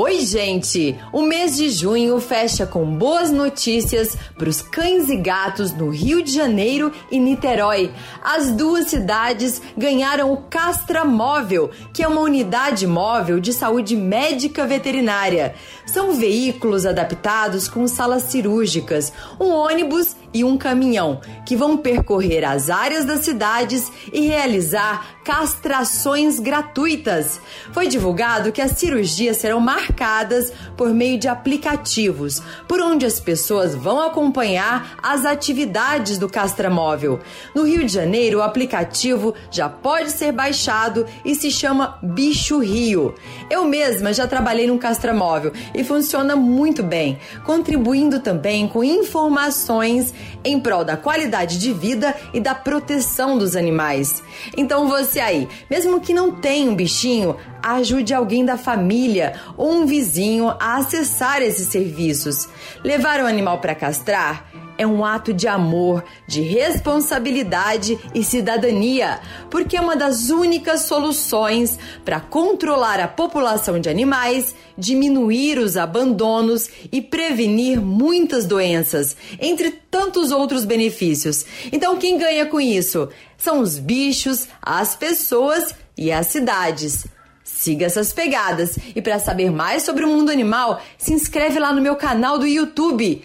Oi, gente! O mês de junho fecha com boas notícias para os cães e gatos no Rio de Janeiro e Niterói. As duas cidades ganharam o Castra Móvel, que é uma unidade móvel de saúde médica veterinária. São veículos adaptados com salas cirúrgicas, um ônibus e um caminhão que vão percorrer as áreas das cidades e realizar castrações gratuitas. Foi divulgado que as cirurgias serão marcadas por meio de aplicativos, por onde as pessoas vão acompanhar as atividades do castramóvel. No Rio de Janeiro, o aplicativo já pode ser baixado e se chama Bicho Rio. Eu mesma já trabalhei num castramóvel e funciona muito bem, contribuindo também com informações em prol da qualidade de vida e da proteção dos animais. Então você aí, mesmo que não tenha um bichinho, ajude alguém da família ou um vizinho a acessar esses serviços. Levar o animal para castrar é um ato de amor, de responsabilidade e cidadania, porque é uma das únicas soluções para controlar a população de animais, diminuir os abandonos e prevenir muitas doenças, entre tantos outros benefícios. Então, quem ganha com isso? São os bichos, as pessoas e as cidades. Siga essas pegadas e para saber mais sobre o mundo animal, se inscreve lá no meu canal do YouTube.